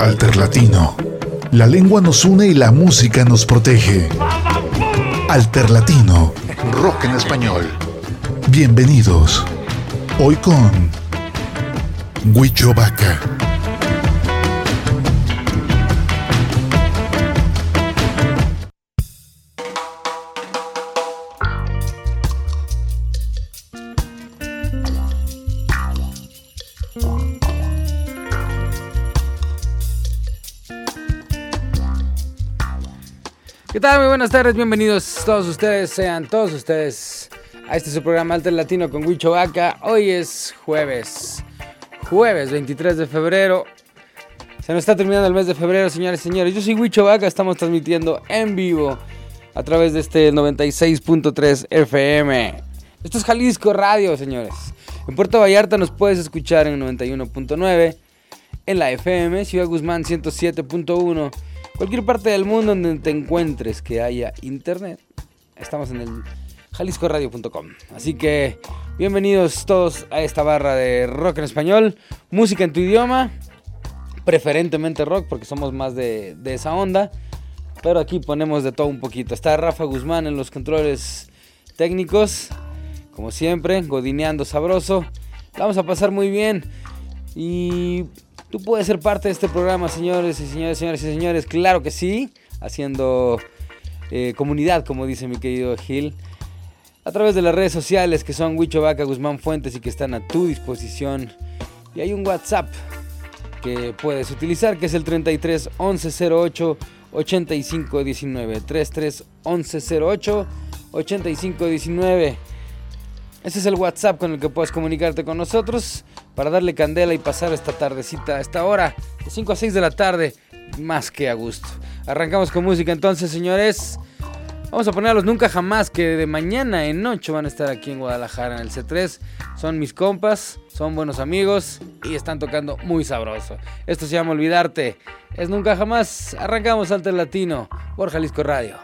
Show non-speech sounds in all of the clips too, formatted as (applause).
Alterlatino. La lengua nos une y la música nos protege. Alterlatino. Rock en español. Bienvenidos. Hoy con Huicho Vaca. Muy buenas tardes, bienvenidos todos ustedes, sean todos ustedes a este su programa Alter Latino con Huicho Vaca. Hoy es jueves, jueves 23 de febrero. Se nos está terminando el mes de febrero, señores y señores. Yo soy Huicho Vaca, estamos transmitiendo en vivo a través de este 96.3 FM. Esto es Jalisco Radio, señores. En Puerto Vallarta nos puedes escuchar en 91.9, en la FM, Ciudad Guzmán 107.1 Cualquier parte del mundo donde te encuentres que haya internet, estamos en el jaliscoradio.com. Así que bienvenidos todos a esta barra de rock en español, música en tu idioma, preferentemente rock porque somos más de, esa onda, pero aquí ponemos de todo un poquito. Está Rafa Guzmán en los controles técnicos, como siempre, godineando sabroso. vamos a pasar muy bien y Tú puedes ser parte de este programa, señores y señores, señores y señores. Claro que sí, haciendo eh, comunidad, como dice mi querido Gil, a través de las redes sociales que son Huicho Vaca, Guzmán Fuentes y que están a tu disposición. Y hay un WhatsApp que puedes utilizar que es el 33 11 08 85 19. 33 11 08 85 19. Ese es el WhatsApp con el que puedes comunicarte con nosotros para darle candela y pasar esta tardecita, a esta hora, de 5 a 6 de la tarde, más que a gusto. Arrancamos con música entonces, señores. Vamos a poner a los Nunca Jamás que de mañana en noche van a estar aquí en Guadalajara en el C3. Son mis compas, son buenos amigos y están tocando muy sabroso. Esto se llama Olvidarte. Es Nunca Jamás. Arrancamos ante el latino por Jalisco Radio.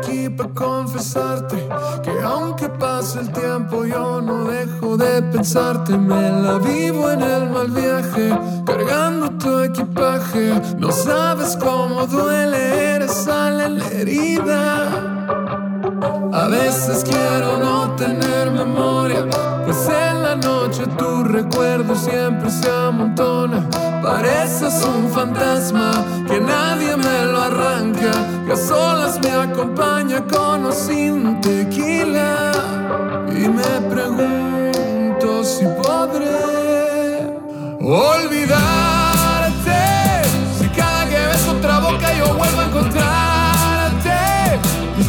Aquí para confesarte que aunque pase el tiempo yo no dejo de pensarte. Me la vivo en el mal viaje, cargando tu equipaje. No sabes cómo duele, eres sal la herida. A veces quiero no tener memoria, pues en la noche tu recuerdo siempre se amontona. Pareces un fantasma que nadie me lo arranca, que a solas me acompaña con o sin tequila. Y me pregunto si podré olvidarte, si cada que ves otra boca yo vuelvo a encontrarte.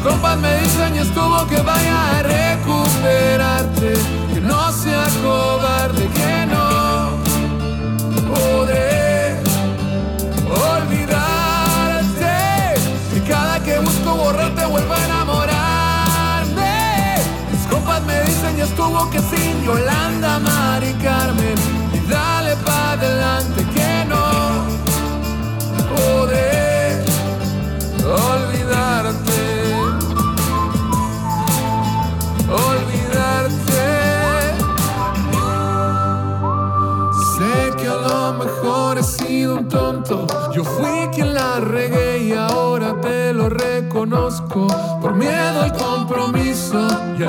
Mis compas me dicen y estuvo que vaya a recuperarte,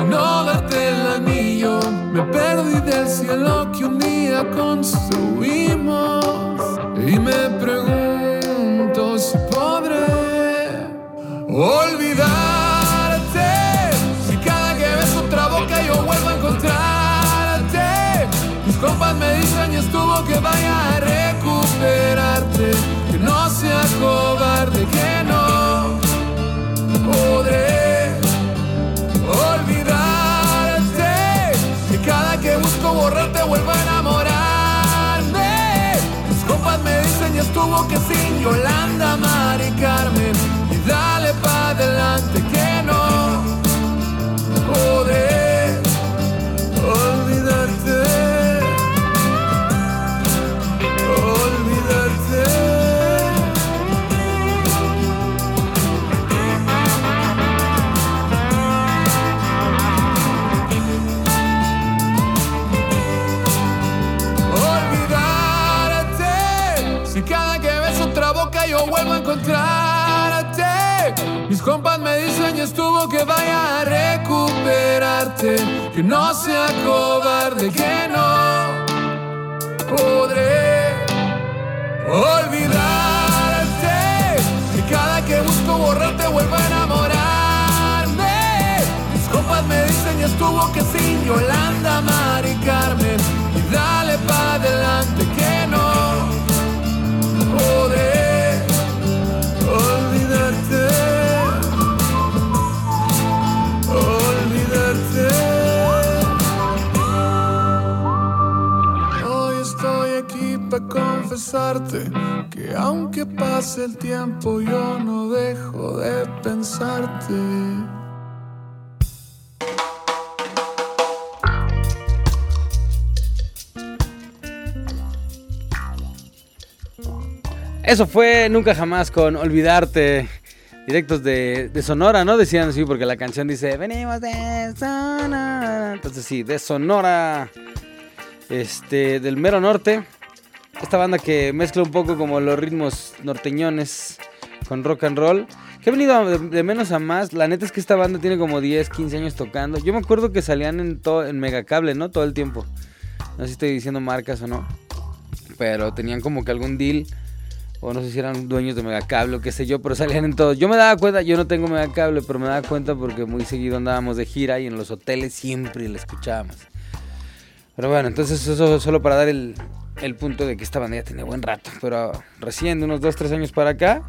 no darte el anillo, me perdí del cielo que un día construimos. Y me pregunto si podré olvidarte. Si cada que ves otra boca yo vuelvo a encontrarte. Mis compas me dicen y estuvo que vaya estuvo que sin Yolanda, Mari Carmen. Y dale pa' adelante compas me dicen y estuvo que vaya a recuperarte, que no sea cobarde, que no podré olvidarte. Que cada que busco borrarte vuelvo a enamorarme. Mis compas me dicen y estuvo que sin Yolanda, Mari Carmen. Y dale pa' adelante confesarte que aunque pase el tiempo yo no dejo de pensarte. Eso fue Nunca Jamás con Olvidarte. Directos de, de Sonora, ¿no? Decían así porque la canción dice, venimos de Sonora. Entonces sí, de Sonora. Este, del mero norte. Esta banda que mezcla un poco como los ritmos norteñones con rock and roll. Que ha venido de, menos a más. La neta es que esta banda tiene como 10, 15 años tocando. Yo me acuerdo que salían en, todo, en Megacable, ¿no? Todo el tiempo. No sé si estoy diciendo marcas o no. Pero tenían como que algún deal o no sé si eran dueños de Megacable o qué sé yo, pero salían en todos. Yo me daba cuenta, yo no tengo Megacable, pero me daba cuenta porque muy seguido andábamos de gira y en los hoteles siempre la escuchábamos. Pero bueno, entonces eso solo para dar el, el punto de que esta banda ya tenía buen rato, pero recién de unos 2, 3 años para acá,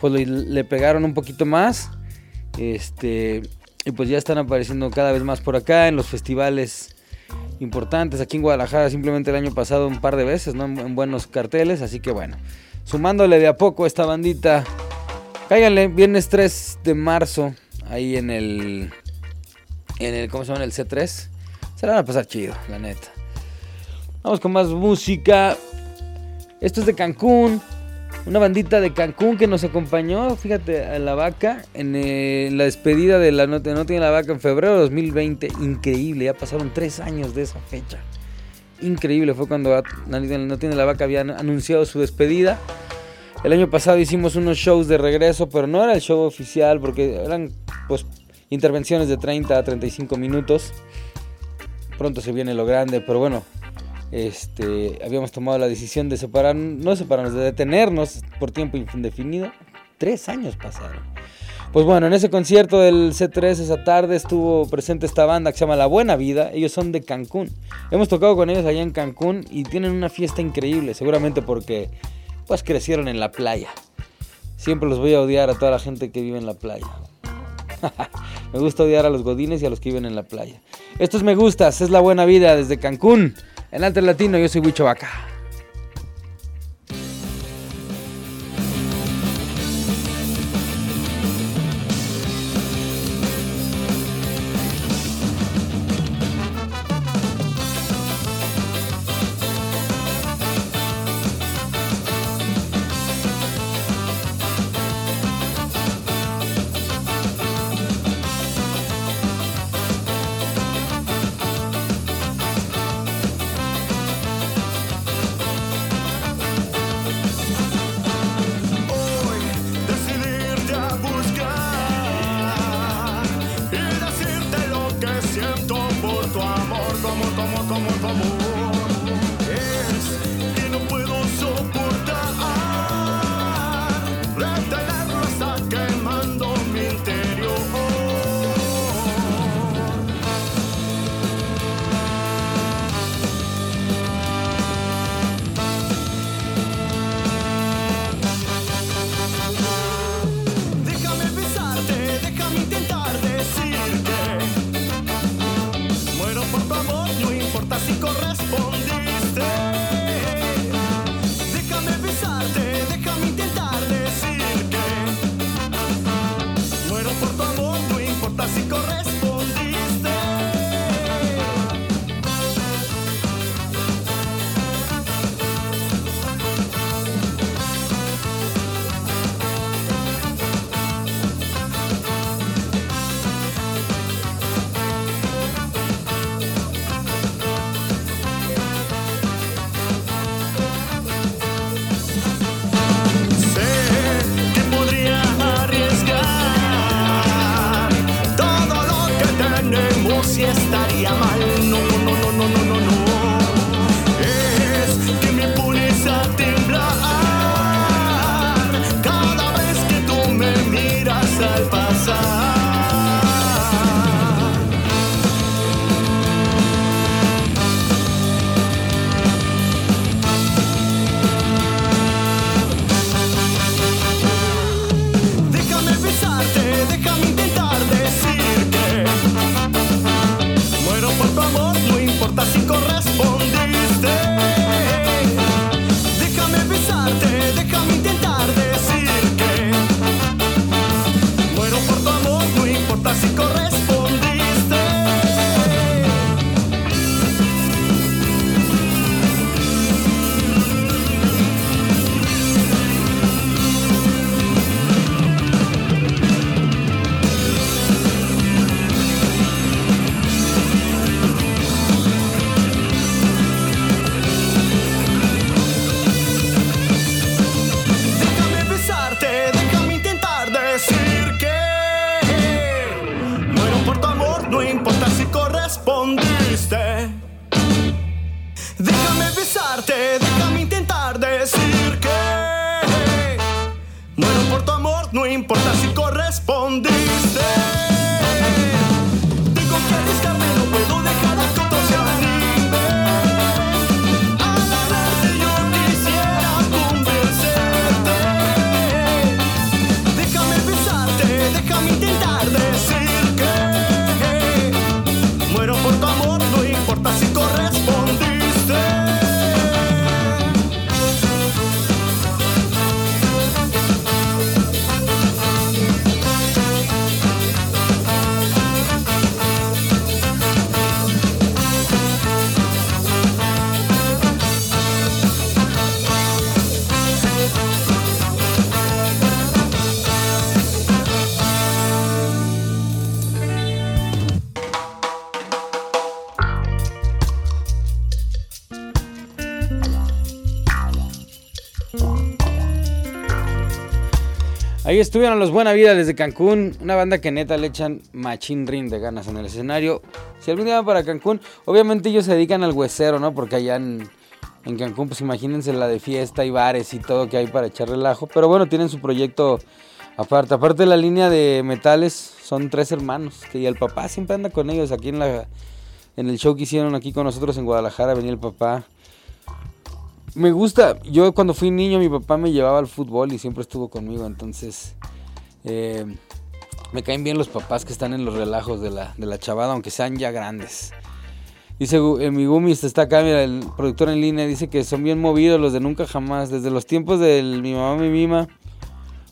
pues le, pegaron un poquito más. Este, y pues ya están apareciendo cada vez más por acá en los festivales importantes. Aquí en Guadalajara simplemente el año pasado un par de veces, ¿no? En, en buenos carteles, así que bueno sumándole de a poco esta bandita. Cáiganle, viernes 3 de marzo, ahí en el. En el. ¿Cómo se llama? En el C3. Se la van a pasar chido, la neta. Vamos con más música. Esto es de Cancún. Una bandita de Cancún que nos acompañó, fíjate, a la vaca en, eh, la despedida de la No, no Tiene la Vaca en febrero de 2020. Increíble, ya pasaron tres años de esa fecha increíble. Fue cuando No Tiene la Vaca había anunciado su despedida. El año pasado hicimos unos shows de regreso, pero no era el show oficial porque eran pues intervenciones de 30 a 35 minutos. Pronto se viene lo grande, pero bueno, este, habíamos tomado la decisión de separar, no separarnos, de detenernos por tiempo indefinido. Tres años pasaron. Pues bueno, en ese concierto del C3 esa tarde estuvo presente esta banda que se llama La Buena Vida. Ellos son de Cancún. Hemos tocado con ellos allá en Cancún y tienen una fiesta increíble, seguramente porque pues crecieron en la playa. Siempre los voy a odiar a toda la gente que vive en la playa. (laughs) me gusta odiar a los godines y a los que viven en la playa. Esto es Me Gustas, es La Buena Vida desde Cancún. En Alter Latino, yo soy Huicho Vaca. Si estaría mal. No importa si correspondiste. Ahí estuvieron los Buena Vida desde Cancún, una banda que neta le echan machín rin de ganas en el escenario. Si algún día van para Cancún, obviamente ellos se dedican al huesero, ¿no? Porque allá en, Cancún, pues imagínense la de fiesta y bares y todo que hay para echar relajo. Pero bueno, tienen su proyecto aparte. Aparte de la línea de metales, son tres hermanos. Y el papá siempre anda con ellos aquí en la en el show que hicieron aquí con nosotros en Guadalajara, venía el papá. Me gusta, yo cuando fui niño mi papá me llevaba al fútbol y siempre estuvo conmigo, entonces eh, me caen bien los papás que están en los relajos de la, de la chavada, aunque sean ya grandes. Dice eh, mi Gumis, está acá, mira, el productor en línea, dice que son bien movidos los de Nunca Jamás, desde los tiempos del Mi Mamá Mi Mima,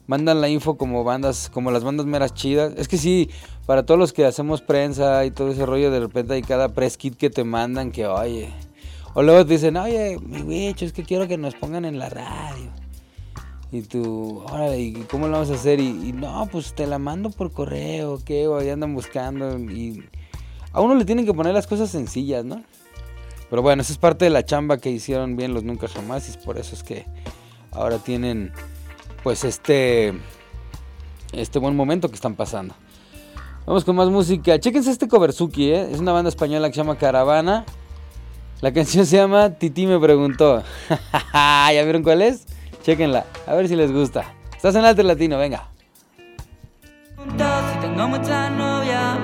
mandan la info como bandas, como las bandas meras chidas. Es que sí, para todos los que hacemos prensa y todo ese rollo, de repente hay cada press kit que te mandan que, oye... O luego te dicen, oye, mi bicho, es que quiero que nos pongan en la radio. Y tú, órale, ¿y cómo lo vamos a hacer? Y, no, pues te la mando por correo, ¿qué? O ahí andan buscando. Y a uno le tienen que poner las cosas sencillas, ¿no? Pero bueno, esa es parte de la chamba que hicieron bien los Nunca Jamás. Y por eso es que ahora tienen, pues, este, este buen momento que están pasando. Vamos con más música. Chéquense este Coversuki, ¿eh? Es una banda española que se llama Caravana. La canción se llama Titi me preguntó. (laughs) ¿Ya vieron cuál es? Chéquenla, a ver si les gusta. Estás en Alter Latino, venga. si tengo muchas novias,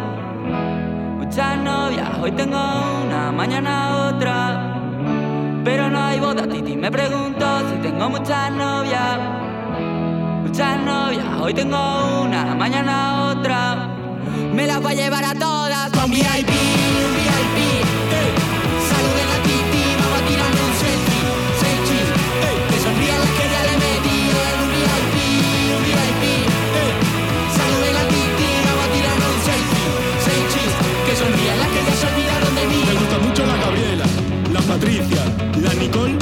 muchas novias. Hoy tengo una, mañana otra. Pero no hay boda, Titi. Me pregunto si tengo muchas novias, muchas novias. Hoy tengo una, mañana otra. Me las voy a llevar a todas con VIP, VIP. Patricia, la Nicole,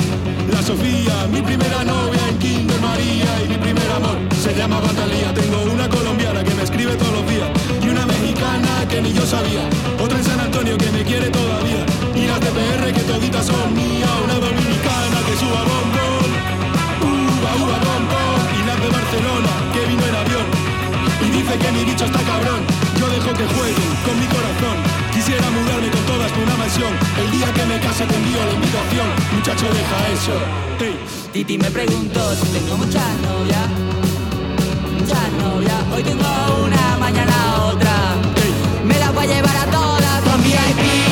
la Sofía, mi primera novia en Kinder María y mi primer amor se llama Batalía. Tengo una colombiana que me escribe todos los días y una mexicana que ni yo sabía, otra en San Antonio que me quiere todavía y las de PR que toditas son mías, una dominicana que suba bombón, uva, uva, bombón y las de Barcelona que vino en avión y dice que mi bicho está cabrón. Yo dejo que jueguen con mi corazón. Quisiera El día que me case te envío la invitación. Muchacho, deja eso. Hey. Titi me preguntó si tengo muchas novias. Muchas novias. Hoy tengo una, mañana otra. Me las voy a llevar a todas con VIP.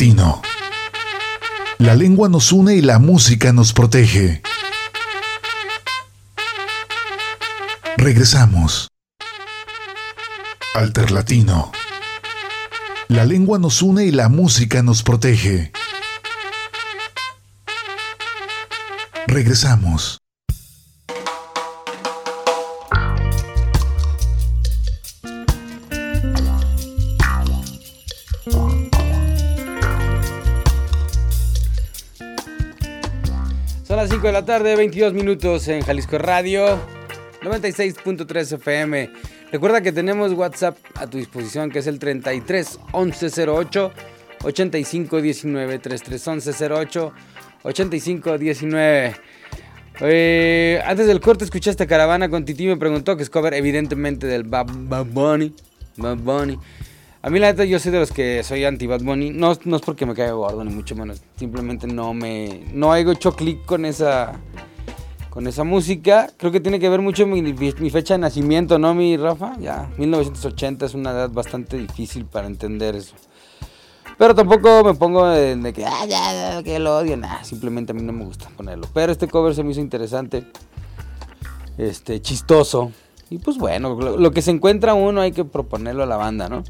Alterlatino. La lengua nos une y la música nos protege. Regresamos. Alterlatino. La lengua nos une y la música nos protege. Regresamos. 5 de la tarde, 22 minutos en Jalisco Radio, 96.3 FM. Recuerda que tenemos WhatsApp a tu disposición, que es el 33 11 08 85 19 33 11 08 85 19. Eh, antes del corte escuchaste Caravana con Titi me preguntó que es cover evidentemente del Bad Bunny. Bad Bunny. A mí la neta yo soy de los que soy anti Bad Bunny. No, no es porque me caiga gordo ni mucho menos. Simplemente no me... No he hecho clic con esa... Con esa música. Creo que tiene que ver mucho mi, mi fecha de nacimiento, ¿no, mi Rafa? Ya, 1980 es una edad bastante difícil para entender eso. Pero tampoco me pongo de, que, ah, ya, que lo odio, nah, simplemente a mí no me gusta ponerlo. Pero este cover se me hizo interesante, este, chistoso. Y pues bueno, lo que se encuentra uno hay que proponerlo a la banda, ¿no?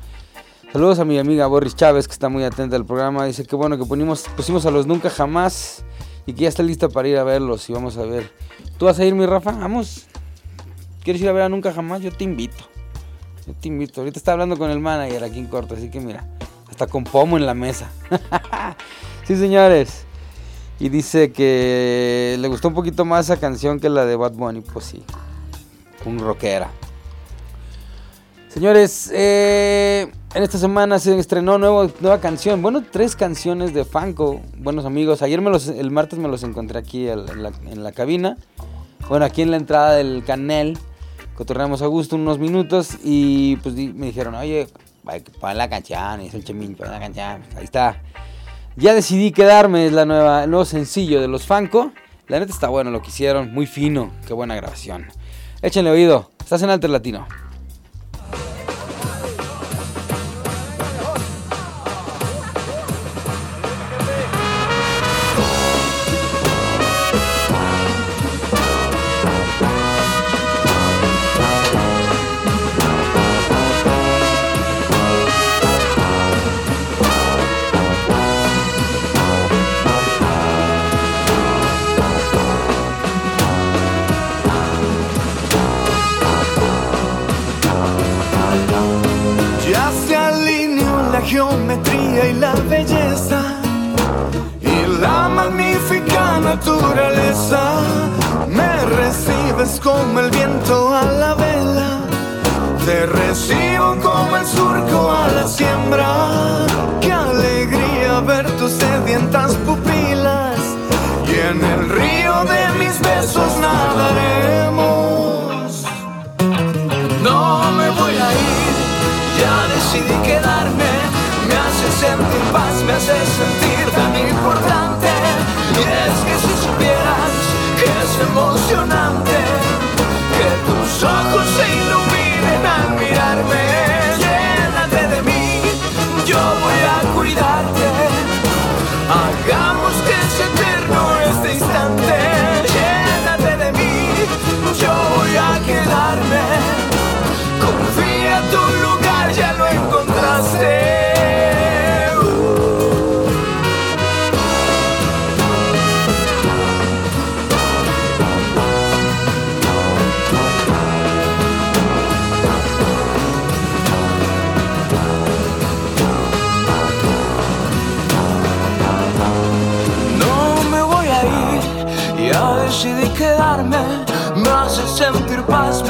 Saludos a mi amiga Boris Chávez, que está muy atenta al programa. Dice que bueno que ponimos, pusimos a los Nunca Jamás y que ya está lista para ir a verlos y vamos a ver. ¿Tú vas a ir, mi Rafa? Vamos. ¿Quieres ir a ver a Nunca Jamás? Yo te invito. Yo te invito. Ahorita está hablando con el manager aquí en corto, así que mira, hasta con pomo en la mesa. (laughs) sí, señores. Y dice que le gustó un poquito más esa canción que la de Bad Bunny. Pues sí, un rockera. Señores, eh, en esta semana se estrenó nuevo, nueva canción. Bueno, tres canciones de Fanco. Buenos amigos. Ayer me los, el martes me los encontré aquí en la, cabina. Bueno, aquí en la entrada del canal. Cotorreamos a gusto unos minutos. Y pues me dijeron, oye, para la canción. Y es el chemín, para la canción. Ahí está. Ya decidí quedarme. Es la nueva, el nuevo sencillo de los Fanco. La neta está bueno lo que hicieron. Muy fino. Qué buena grabación. Échenle oído. Estás en Alter Latino. Geometría y la belleza y la magnífica naturaleza. Me recibes como el viento a la vela. Te recibo como el surco a la siembra. Qué alegría ver tus sedientas pupilas. Y en el río de mis besos nadaremos. Hace sentir tan importante. Y es que si supieras que es emocionante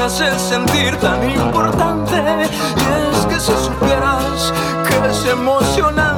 hace sentir tan importante. Y es que si supieras que es emocionante,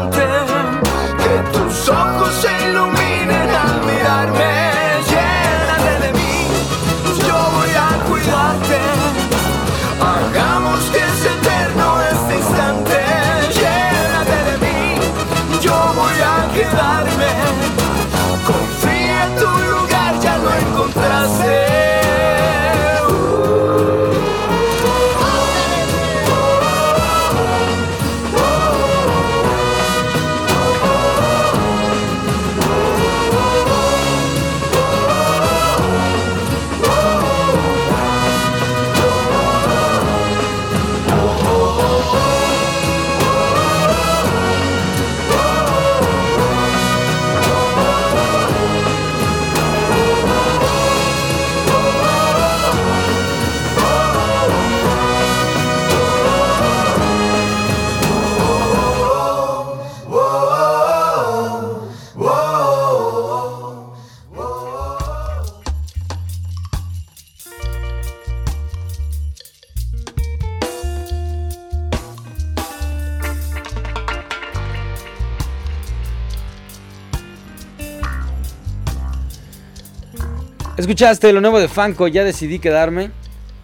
Escuchaste lo nuevo de Fanco, ya decidí quedarme.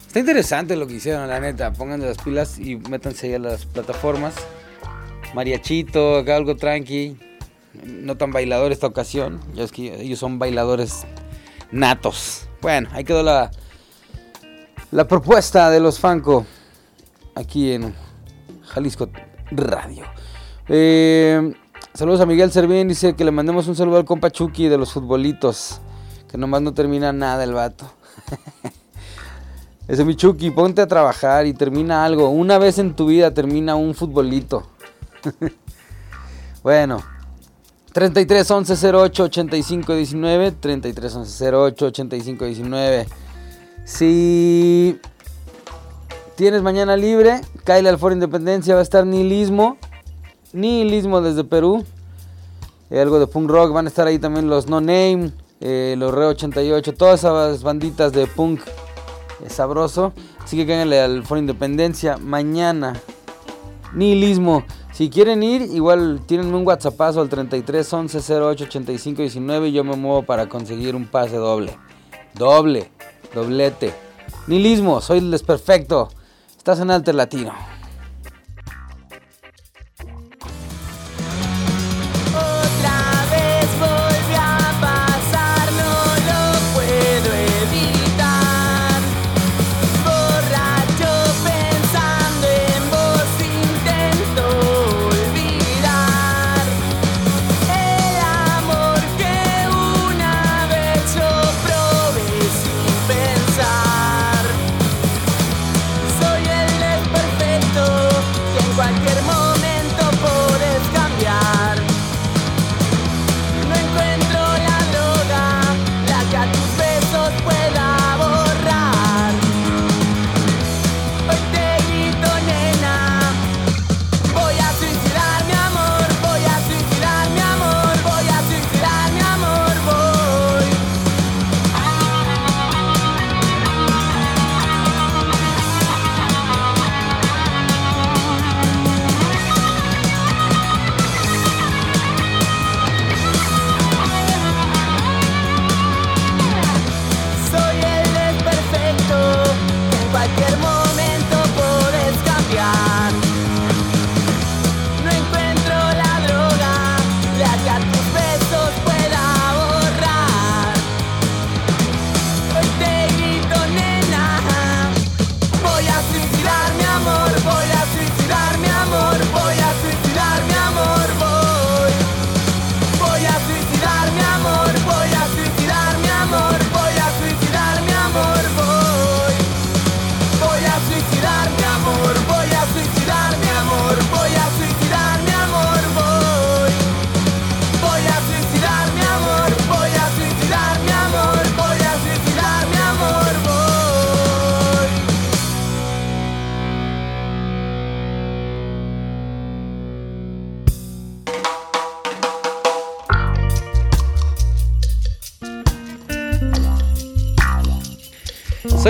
Está interesante lo que hicieron, la neta. Pónganle las pilas y métanse ahí a las plataformas. Mariachito, acá algo tranqui. No tan bailador esta ocasión. Ya es que ellos son bailadores natos. Bueno, ahí quedó la, la propuesta de los Fanco aquí en Jalisco Radio. Eh, saludos a Miguel Servín, dice que le mandemos un saludo al compa Chucky de los futbolitos. Que nomás no termina nada el vato. Ese mi Chucky, ponte a trabajar y termina algo. Una vez en tu vida termina un futbolito. (laughs) bueno. 33 11 08 85 19. 33 11 08 85 19. Si tienes mañana libre, cáele al Foro Independencia. Va a estar Nihilismo. Nihilismo desde Perú. Eh, algo de punk rock. Van a estar ahí también los No Name. Eh, los Re 88. Todas esas banditas de punk sabroso. Así que cáiganle al Foro Independencia. Mañana. Nihilismo. Si quieren ir, igual tienen un WhatsAppazo al 33 11 08 85 19 y yo me muevo para conseguir un pase doble. Doble, doblete. Nihilismo, soy el desperfecto. Estás en Alter Latino.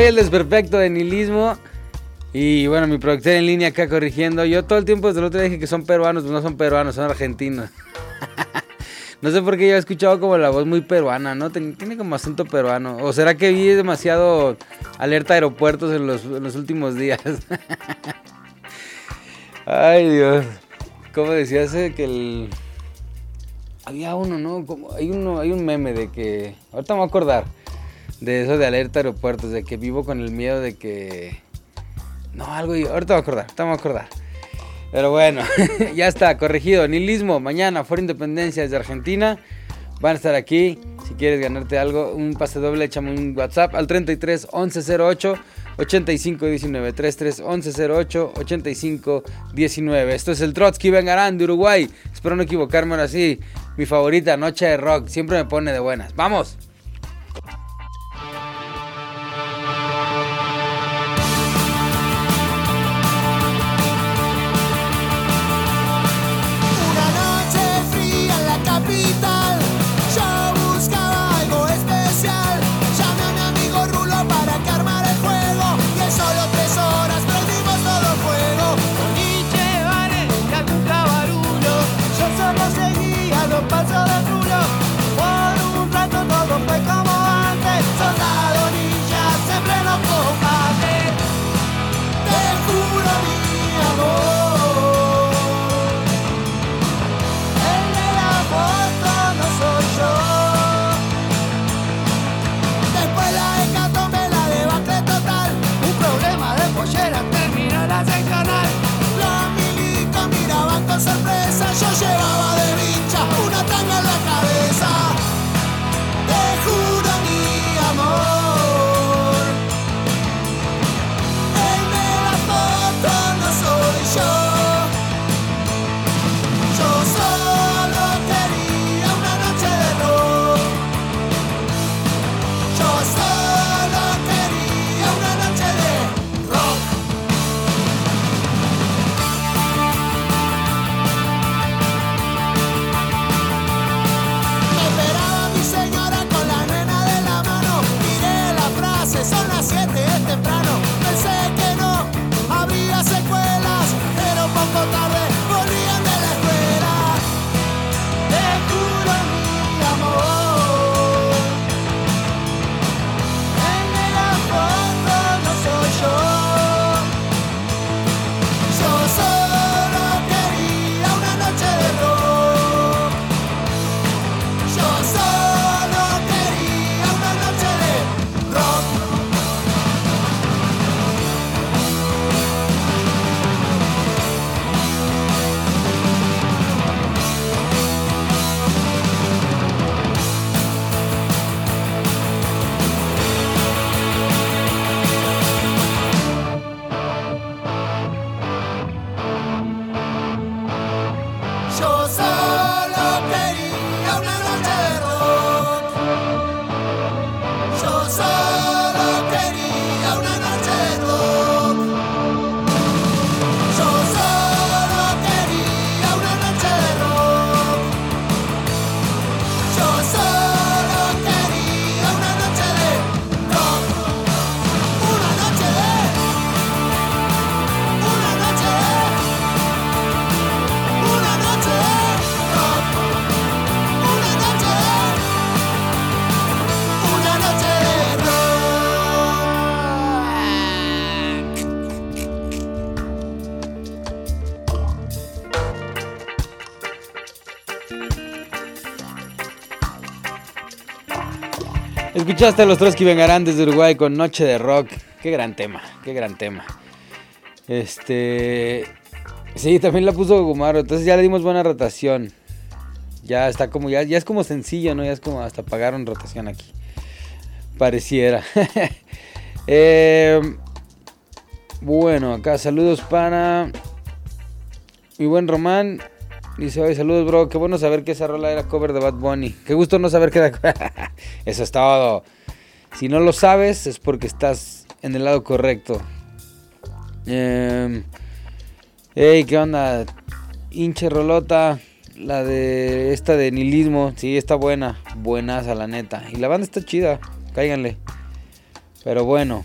El desperfecto de nihilismo. Y bueno, mi productor en línea acá corrigiendo. Yo todo el tiempo desde el otro dije que son peruanos, pues no son peruanos, son argentinos. (laughs) no sé por qué yo he escuchado como la voz muy peruana, ¿no? Tiene como acento peruano. ¿O será que vi demasiado alerta aeropuertos en los, últimos días? (laughs) Ay, Dios. ¿Cómo decía ese que el... Había uno, ¿no? Hay, uno, hay un meme de que... Ahorita me voy a acordar. De eso de alerta aeropuertos, de que vivo con el miedo de que... No, algo... y- Ahorita voy a acordar, ahorita voy a acordar. Pero bueno, (laughs) ya está, corregido. Nihilismo, mañana, Foro Independencia desde Argentina. Van a estar aquí. Si quieres ganarte algo, un pase doble, échame un WhatsApp al 33 11 08 85 19. 33 11 08 85 19. Esto es el Trotsky Vengarán de Uruguay. Espero no equivocarme ahora sí. Mi favorita, Noche de Rock. Siempre me pone de buenas. ¡Vamos! Escuchaste a los Trotsky Vengarán desde Uruguay con Noche de Rock. Qué gran tema, qué gran tema. Este. Sí, también la puso Gumaro. Entonces ya le dimos buena rotación. Ya está como, ya, es como sencillo, ¿no? Ya es como hasta pagaron rotación aquí. Pareciera. (laughs) Eh, bueno, acá saludos para mi buen Román. Dice, oye, saludos, bro. Qué bueno saber que esa rola era cover de Bad Bunny. Qué gusto no saber que era... (laughs) Eso es todo. Si no lo sabes, es porque estás en el lado correcto. Eh, Ey, ¿qué onda? Hinche rolota. La de esta de nihilismo. Sí, está buena. Buenaza, la neta. Y la banda está chida. Cáiganle. Pero bueno.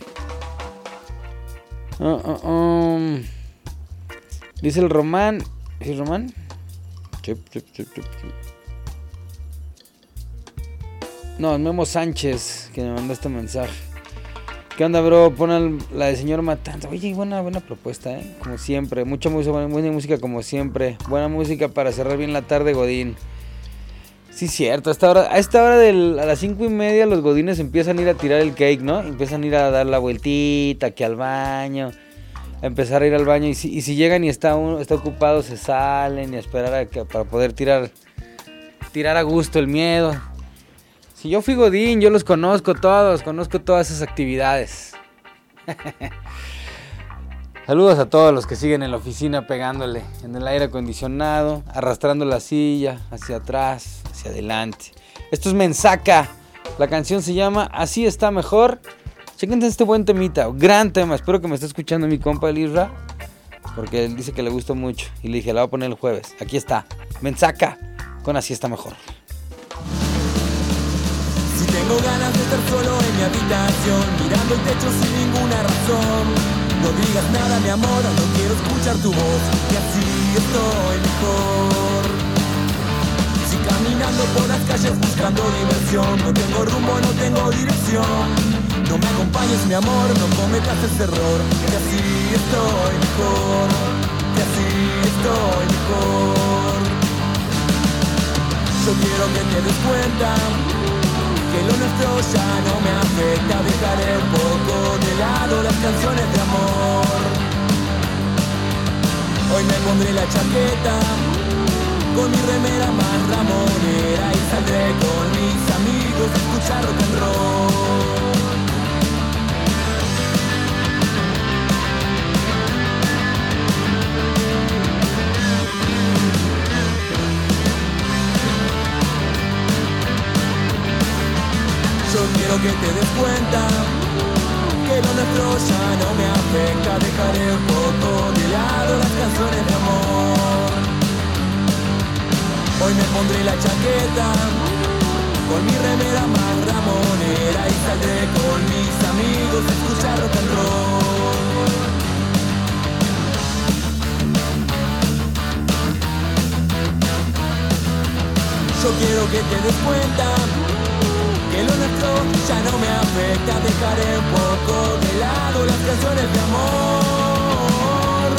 Ah, ah, um. Dice el Román. ¿Es Román? No, Memo Sánchez que me mandó este mensaje. ¿Qué onda, bro? Pon la de señor Matanza. Oye, buena, buena propuesta, ¿eh? Como siempre. Mucha música, buena, música como siempre. Buena música para cerrar bien la tarde, Godín. Sí, cierto. A esta hora, a, esta hora a las cinco y media los godines empiezan a ir a tirar el cake, ¿no? Empiezan a ir a dar la vueltita, que al baño. Empezar a ir al baño. Y si, llegan y está, está ocupado, se salen y esperar para poder tirar, tirar a gusto el miedo. Si yo fui godín, yo los conozco todos. Conozco todas esas actividades. (laughs) Saludos a todos los que siguen en la oficina pegándole en el aire acondicionado, arrastrando la silla hacia atrás, hacia adelante. Esto es Mensaca. La canción se llama Así está mejor. Chequen este buen temita, gran tema. Espero que me esté escuchando mi compa el Isra, porque él dice que le gustó mucho. Y le dije, la voy a poner el jueves. Aquí está, Mensaca con Así está mejor. Si tengo ganas de estar solo en mi habitación, mirando el techo sin ninguna razón. No digas nada, mi amor, no quiero escuchar tu voz, que así estoy mejor. Si caminando por las calles buscando diversión, no tengo rumbo, no tengo dirección. No me acompañes, mi amor, no cometas ese error, que así estoy mejor, que así estoy mejor. Yo quiero que te des cuenta que lo nuestro ya no me afecta. Dejaré un poco de lado las canciones de amor. Hoy me pondré la chaqueta Con mi remera más ramonera Y saldré con mis amigos a escuchar rock and roll quiero que te des cuenta que lo nuestro ya no me afecta. Dejaré un poco de lado las canciones de amor. Hoy me pondré la chaqueta con mi remera más ramonera y saldré con mis amigos a escuchar rock and roll. Yo quiero que te des cuenta ya no me afecta Dejaré un poco de lado las canciones de amor.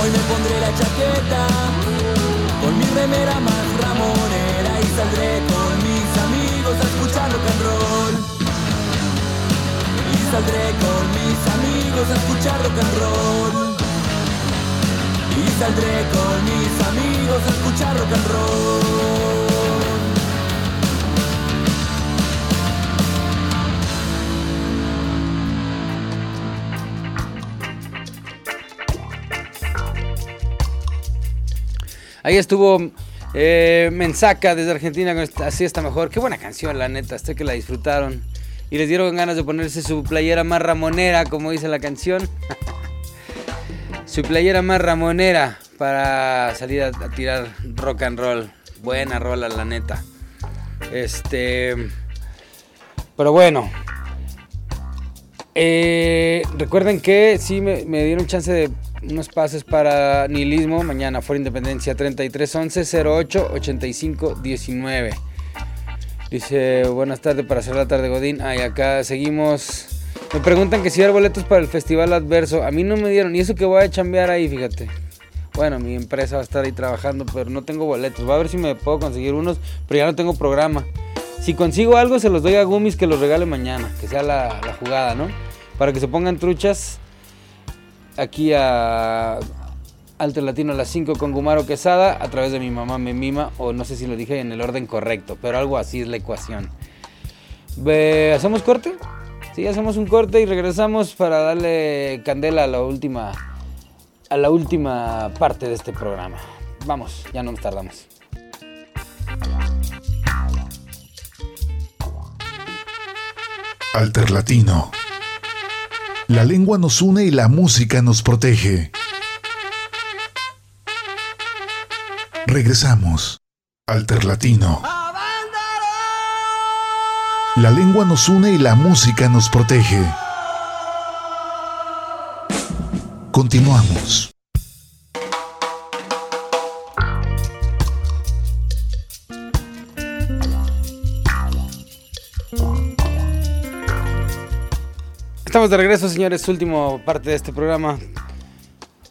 Hoy me pondré la chaqueta Con mi remera más ramonera Y saldré con mis amigos a escuchar rock and roll. Y saldré con mis amigos a escuchar rock and roll. Y saldré con mis amigos a escuchar rock and roll Ahí estuvo eh, Mensaca desde Argentina con esta- Así está mejor. Qué buena canción, la neta. Sé que la disfrutaron. Y les dieron ganas de ponerse su playera más ramonera, como dice la canción. (laughs) su playera más ramonera para salir a, tirar rock and roll. Buena rola, la neta. Este. Pero bueno. Eh, recuerden que sí me dieron chance de unos pases para nihilismo mañana por Independencia 3311 08 85 19. Dice, buenas tardes para hacer la tarde Godín. Ay, acá seguimos. Me preguntan que si hay boletos para el Festival Adverso. A mí no me dieron. Y eso que voy a chambear ahí, fíjate. Bueno, mi empresa va a estar ahí trabajando, pero no tengo boletos. Va a ver si me puedo conseguir unos, pero ya no tengo programa. Si consigo algo, se los doy a Gumis que los regale mañana. Que sea la, la jugada, ¿no? Para que se pongan truchas aquí a Alto Latino a las 5 con Gumaro Quesada a través de mi mamá me mima o no sé si lo dije en el orden correcto, pero algo así es la ecuación. ¿Hacemos corte? Sí, hacemos un corte y regresamos para darle candela a la última a la última parte de este programa. Vamos, ya no nos tardamos. Alterlatino. La lengua nos une y la música nos protege. Regresamos. Alterlatino. La lengua nos une y la música nos protege. Continuamos. Estamos de regreso, señores. Último parte de este programa.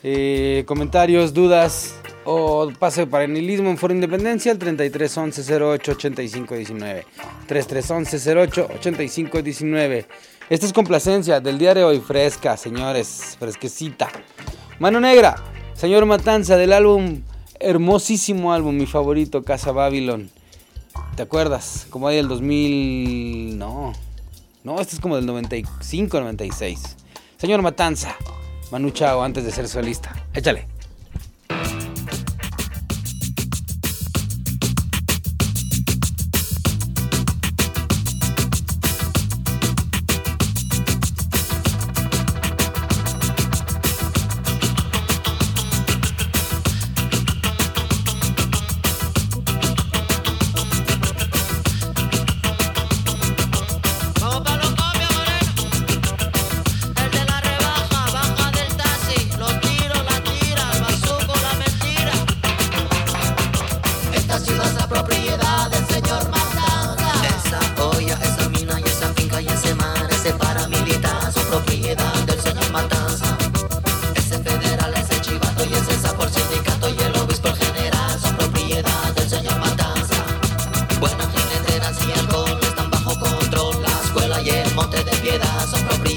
Eh, comentarios, dudas o pase para el nihilismo en Foro Independencia al 33 11 08 85 19. 33 08 85 19. Esta es complacencia del día de hoy, fresca, señores, fresquecita. Mano Negra, señor Matanza, del álbum, hermosísimo álbum, mi favorito, Casa Babylon. ¿Te acuerdas? Como ahí del 2000. No. No, este es como del 95, 96. Señor Matanza, Manu Chao, antes de ser solista. Échale.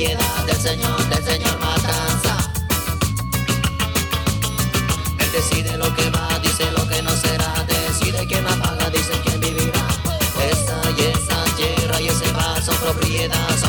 Son propiedad del señor, del señor Matanza. Él decide lo que va, dice lo que no será. Decide quién apaga, dice quién vivirá. Esa y esa tierra y ese son propiedad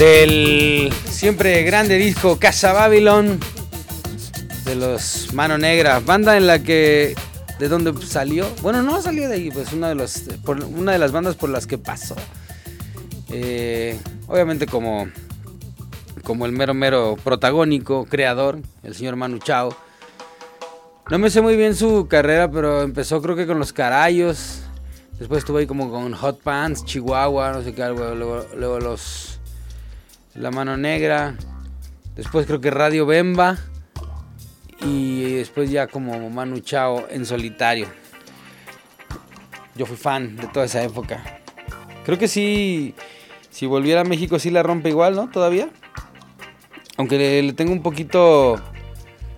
Del siempre grande disco Casa Babylon de los Mano Negra, banda en la que de dónde salió, bueno no salió de ahí, pues una de los por, una de las bandas por las que pasó. Eh, obviamente como como el mero mero protagónico, creador, el señor Manu Chao. No me sé muy bien su carrera, pero empezó creo que con los Carayos. Después estuve ahí como con Hot Pants, Chihuahua, no sé qué, luego los. La Mano Negra. Después creo que Radio Bemba. Y después ya como Manu Chao en solitario. Yo fui fan de toda esa época. Creo que sí. Si volviera a México, sí la rompe igual, ¿no? Todavía. Aunque le, tengo un poquito.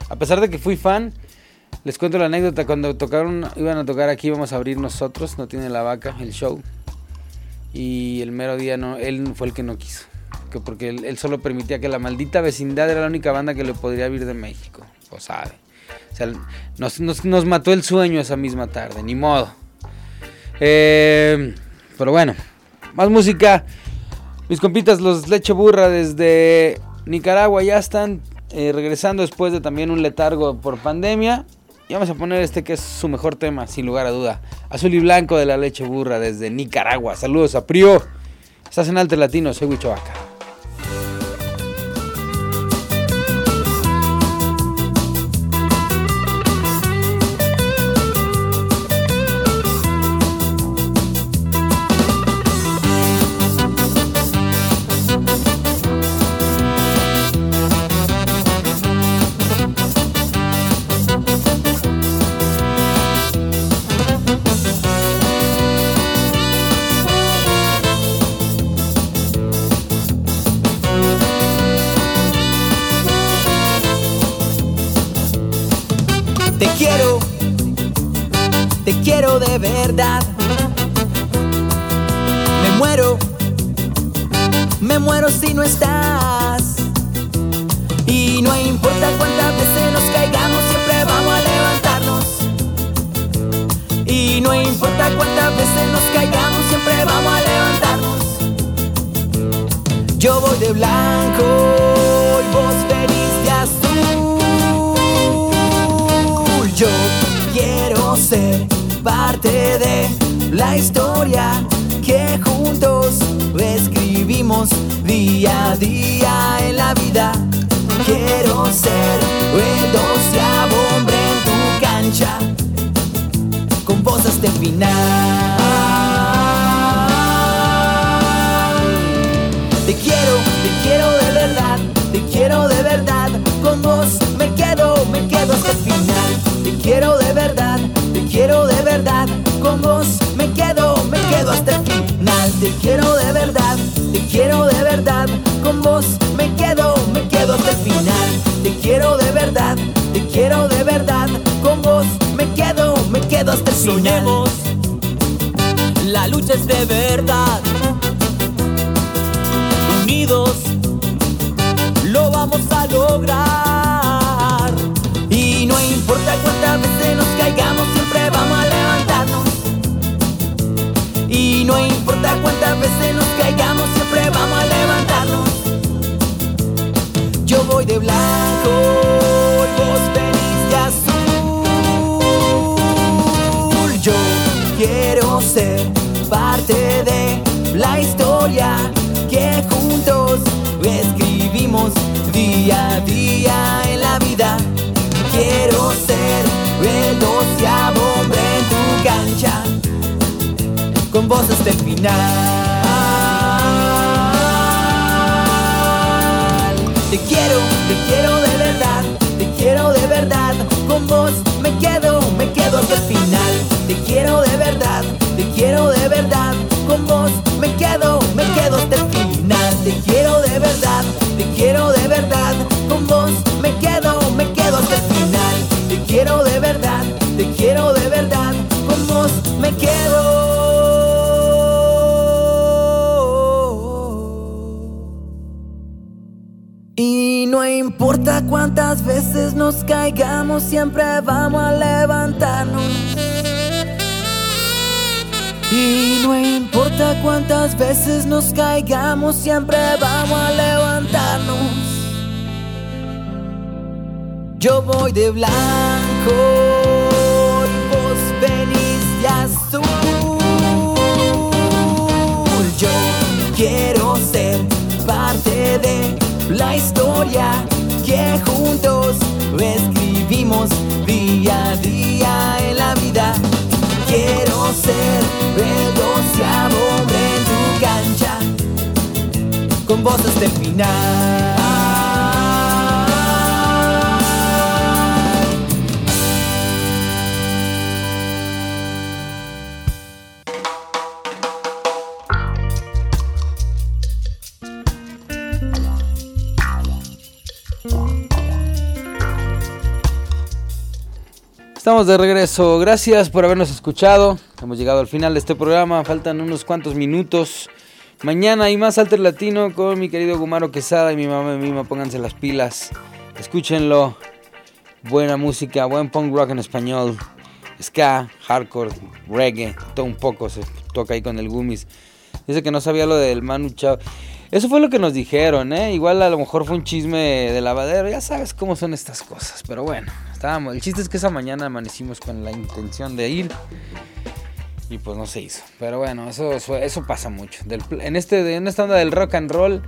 A pesar de que fui fan, les cuento la anécdota. Cuando tocaron, iban a tocar aquí, íbamos a abrir nosotros. No tiene la vaca, el show. Y el mero día no, él fue el que no quiso. Que porque él, solo permitía que la maldita vecindad era la única banda que le podría abrir de México. Pues sabe. O sea, nos, mató el sueño esa misma tarde, ni modo. Eh, pero bueno, más música. Mis compitas, los Leche Burra desde Nicaragua ya están eh, regresando después de también un letargo por pandemia. Y vamos a poner este que es su mejor tema, sin lugar a duda. Azul y blanco de la Leche Burra desde Nicaragua. Saludos a Prio. Estás en Alter Latino, soy Huicho de verdad. Me muero, me muero si no estás. Y no importa cuántas veces nos caigamos, siempre vamos a levantarnos. Y no importa cuántas veces nos caigamos, siempre vamos a levantarnos. Yo voy de blanco y vos venís de azul. Yo quiero ser parte de la historia que juntos escribimos día a día en la vida. Quiero ser el doceavo hombre en tu cancha con vos hasta el final. Te quiero, te quiero de verdad, te quiero de verdad. Con vos quiero de verdad. Con vos me quedo, me quedo hasta el final. Te quiero de verdad, te quiero de verdad. Con vos me quedo, me quedo hasta el final. Te quiero de verdad, te quiero de verdad. Con vos me quedo, me quedo hasta el final. Soñemos, la lucha es de verdad unidos lo vamos a lograr. Y no importa cuántas veces cuántas veces nos caigamos, siempre vamos a levantarnos. Yo voy de blanco, vos venís de azul. Yo quiero ser parte de la historia Te quiero, te quiero de verdad, te quiero de verdad, con vos me quedo, me quedo hasta el final. Te quiero de verdad, te quiero de verdad, con vos me quedo nos caigamos, siempre vamos a levantarnos. Y no importa cuántas veces nos caigamos, siempre vamos a levantarnos. Yo voy de blanco y de azul. Yo quiero ser parte de la historia que juntos escribimos día a día en la vida. Quiero ser el doceavo hombre en tu cancha, con hasta el final. Estamos de regreso. Gracias por habernos escuchado. Hemos llegado al final de este programa. Faltan unos cuantos minutos. Mañana hay más Alter Latino con mi querido Gumaro Quesada y mi mamá y mi mima. Pónganse las pilas. Escúchenlo. Buena música, buen punk rock en español. Ska, hardcore, reggae, todo un poco se toca ahí con el Gumis. Dice que no sabía lo del Manu Chao. Eso fue lo que nos dijeron, ¿eh? Igual a lo mejor fue un chisme de lavadero. Ya sabes cómo son estas cosas. Pero bueno, estábamos. El chiste es que esa mañana amanecimos con la intención de ir. Y pues no se hizo. Pero bueno, eso, eso, pasa mucho. En, este, en esta onda del rock and roll,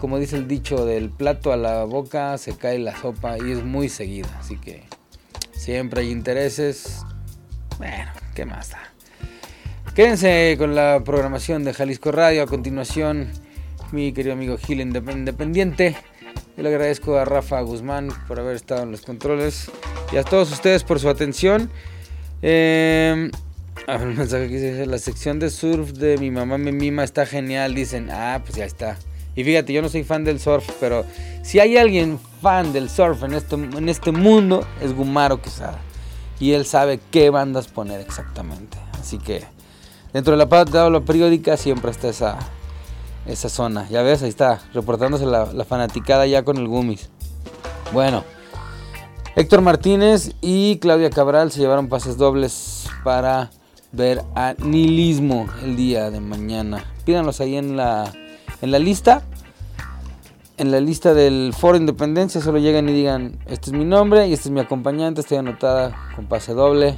como dice el dicho, del plato a la boca se cae la sopa y es muy seguido. Así que siempre hay intereses. Bueno, ¿qué más da? Quédense con la programación de Jalisco Radio. A continuación, mi querido amigo Gil Indep- Independiente. Yo le agradezco a Rafa Guzmán por haber estado en los controles y a todos ustedes por su atención. Eh, a ver, un mensaje que dice: La sección de surf de mi mamá me mima está genial. Dicen, ah, pues ya está. Y fíjate, yo no soy fan del surf, pero si hay alguien fan del surf en este, en este mundo, es Gumaro Quesada. Y él sabe qué bandas poner exactamente. Así que dentro de la tabla periódica siempre está esa, esa zona. Ya ves, ahí está, reportándose la, fanaticada ya con el Gumis. Bueno, Héctor Martínez y Claudia Cabral se llevaron pases dobles para ver a Nihilismo el día de mañana. Pídanlos ahí en la, en la lista. En la lista del Foro Independencia solo llegan y digan, este es mi nombre y este es mi acompañante, estoy anotada con pase doble.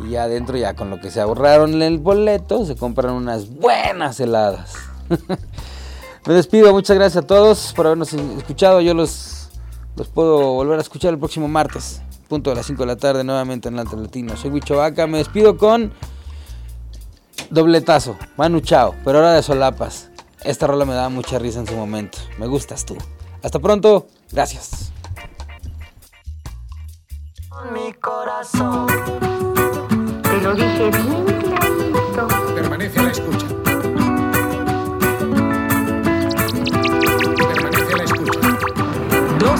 Y ya adentro, ya con lo que se ahorraron en el boleto, se compran unas buenas heladas. (laughs) Me despido, muchas gracias a todos por habernos escuchado. Yo los, los puedo volver a escuchar el próximo martes, punto de las 5 de la tarde, nuevamente en Alto Latino. Soy Huicho Vaca, me despido con dobletazo, Manu Chao, pero ahora de solapas. Esta rola me daba mucha risa en su momento. Me gustas tú. Hasta pronto, gracias. Mi corazón.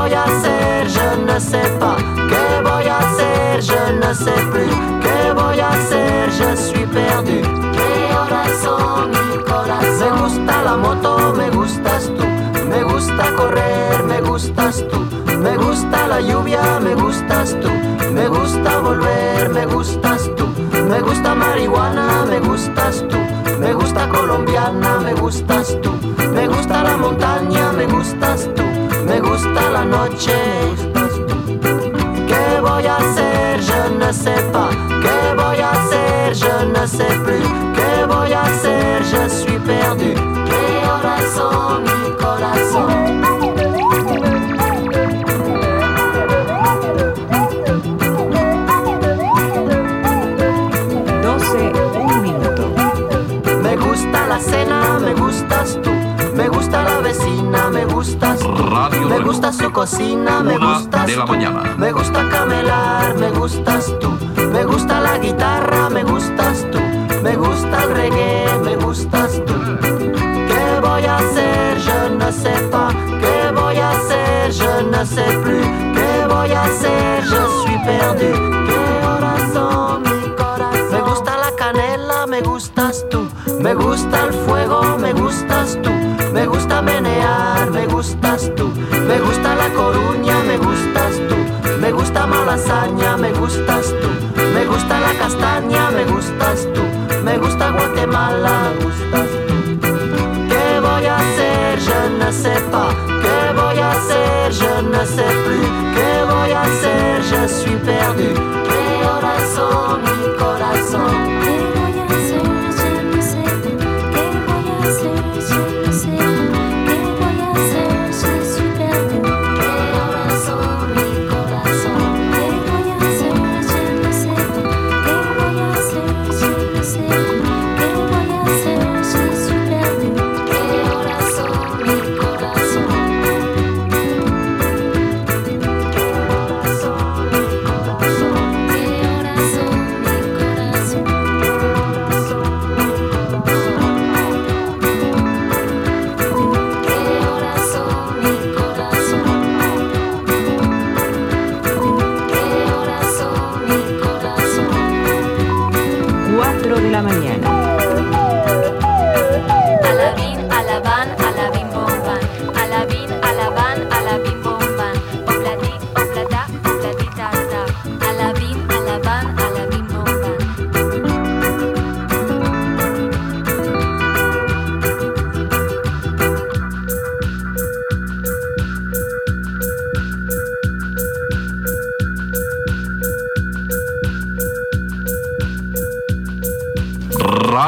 ¿Qué voy a hacer? Je ne sais pas. ¿Qué voy a hacer? Je ne sais plus. ¿Qué voy a hacer? Je suis perdu. ¿Qué horas son mi corazón? Me gusta la moto, me gustas tú. Me gusta correr, me gustas tú. Me gusta la lluvia, me gustas tú. Me gusta volver, me gustas tú. Me gusta marihuana, me gustas tú. Me gusta colombiana, me gustas tú. Me gusta la montaña, me gustas tú. Me gusta la noche. ¿Qué voy a hacer? Je ne sais pas. ¿Qué voy a hacer? Je ne sais plus. ¿Qué voy a hacer? Je suis perdu. ¿Qué horas son? Radio Me gusta su cocina, me Una gustas de la tú. mañana. Me gusta camelar, me gustas tú. Me gusta la guitarra, me gustas tú. Me gusta el reggae, me gustas tú. ¿Qué voy a hacer? Je ne sais pas. ¿Qué voy a hacer? Je ne sais plus. ¿Qué voy a hacer? Je suis perdu. ¿Qué horas son mi corazón? Me gusta la canela, me gustas tú. Me gusta el fuego, me gustas tú menear, me gustas tú. Me gusta La Coruña, me gustas tú. Me gusta Malasaña, me gustas tú. Me gusta la castaña, me gustas tú. Me gusta Guatemala, me gustas tú. ¿Qué voy a hacer? Je ne sais pas. ¿Qué voy a hacer? Je ne sais plus. ¿Qué voy a hacer? Je suis perdu. ¿Qué horas son?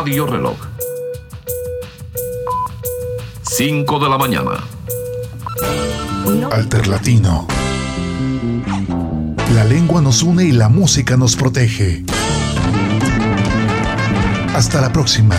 Radio Reloj. 5 de la mañana. Alterlatino. La lengua nos une y la música nos protege. Hasta la próxima.